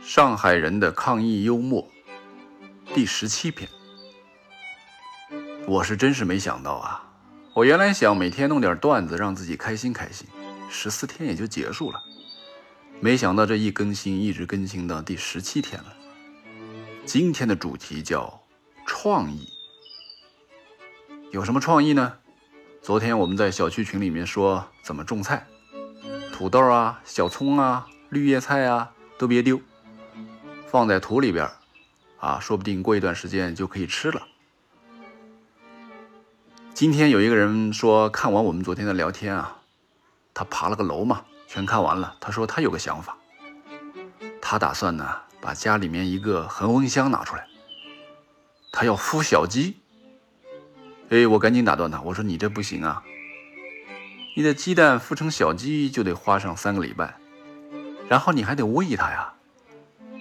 上海人的抗议幽默第十七篇，我是真是没想到啊！我原来想每天弄点段子让自己开心开心，十四天也就结束了，没想到这一更新一直更新到第十七天了。今天的主题叫创意，有什么创意呢？昨天我们在小区群里面说怎么种菜，土豆啊、小葱啊、绿叶菜啊都别丢。放在土里边，啊，说不定过一段时间就可以吃了。今天有一个人说，看完我们昨天的聊天啊，他爬了个楼嘛，全看完了。他说他有个想法，他打算呢把家里面一个恒温箱拿出来，他要孵小鸡。哎，我赶紧打断他，我说你这不行啊，你的鸡蛋孵成小鸡就得花上三个礼拜，然后你还得喂它呀。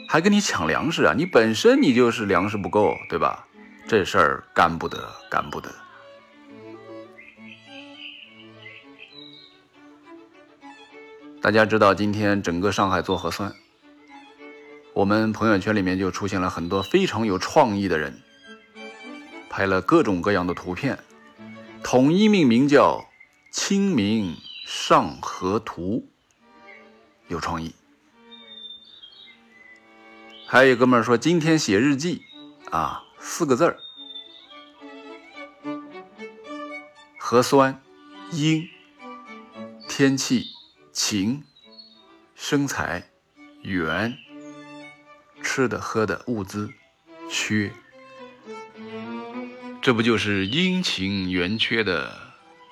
还跟你抢粮食啊！你本身你就是粮食不够，对吧？这事儿干不得，干不得。大家知道，今天整个上海做核酸，我们朋友圈里面就出现了很多非常有创意的人，拍了各种各样的图片，统一命名叫“清明上河图”，有创意。还有哥们说今天写日记，啊，四个字儿：核酸、阴、天气、晴、生财、圆、吃的喝的物资。缺，这不就是阴晴圆缺的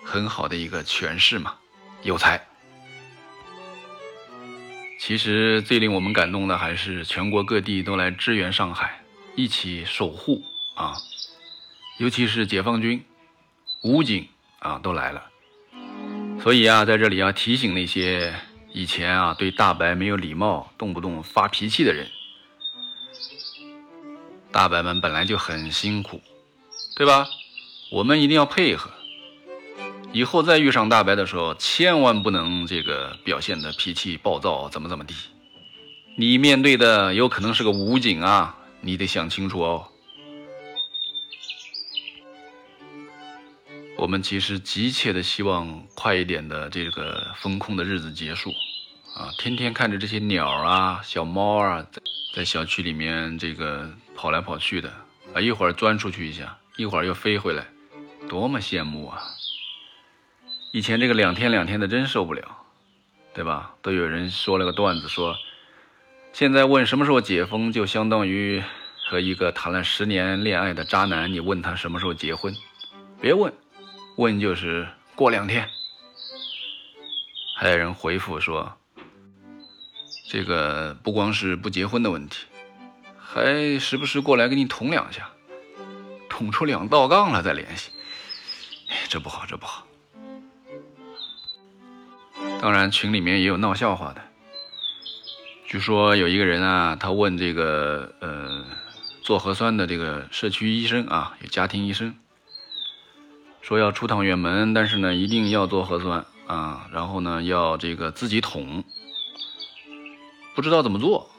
很好的一个诠释嘛？有才。其实最令我们感动的还是全国各地都来支援上海，一起守护啊！尤其是解放军、武警啊都来了。所以啊，在这里要提醒那些以前啊对大白没有礼貌、动不动发脾气的人，大白们本来就很辛苦，对吧？我们一定要配合。以后再遇上大白的时候，千万不能这个表现的脾气暴躁，怎么怎么地。你面对的有可能是个武警啊，你得想清楚哦。我们其实急切的希望快一点的这个风控的日子结束啊！天天看着这些鸟啊、小猫啊，在在小区里面这个跑来跑去的啊，一会儿钻出去一下，一会儿又飞回来，多么羡慕啊！以前这个两天两天的真受不了，对吧？都有人说了个段子，说现在问什么时候解封，就相当于和一个谈了十年恋爱的渣男，你问他什么时候结婚，别问，问就是过两天。还有人回复说，这个不光是不结婚的问题，还时不时过来给你捅两下，捅出两道杠了再联系，这不好，这不好。当然，群里面也有闹笑话的。据说有一个人啊，他问这个呃做核酸的这个社区医生啊，有家庭医生，说要出趟远门，但是呢一定要做核酸啊，然后呢要这个自己捅，不知道怎么做。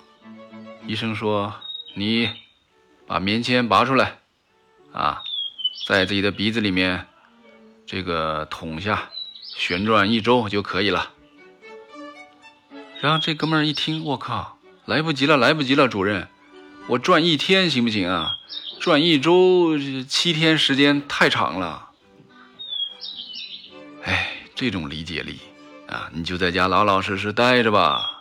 医生说：“你把棉签拔出来啊，在自己的鼻子里面这个捅下，旋转一周就可以了。”然后这哥们儿一听，我靠，来不及了，来不及了，主任，我转一天行不行啊？转一周，七天时间太长了。哎，这种理解力啊，你就在家老老实实待着吧。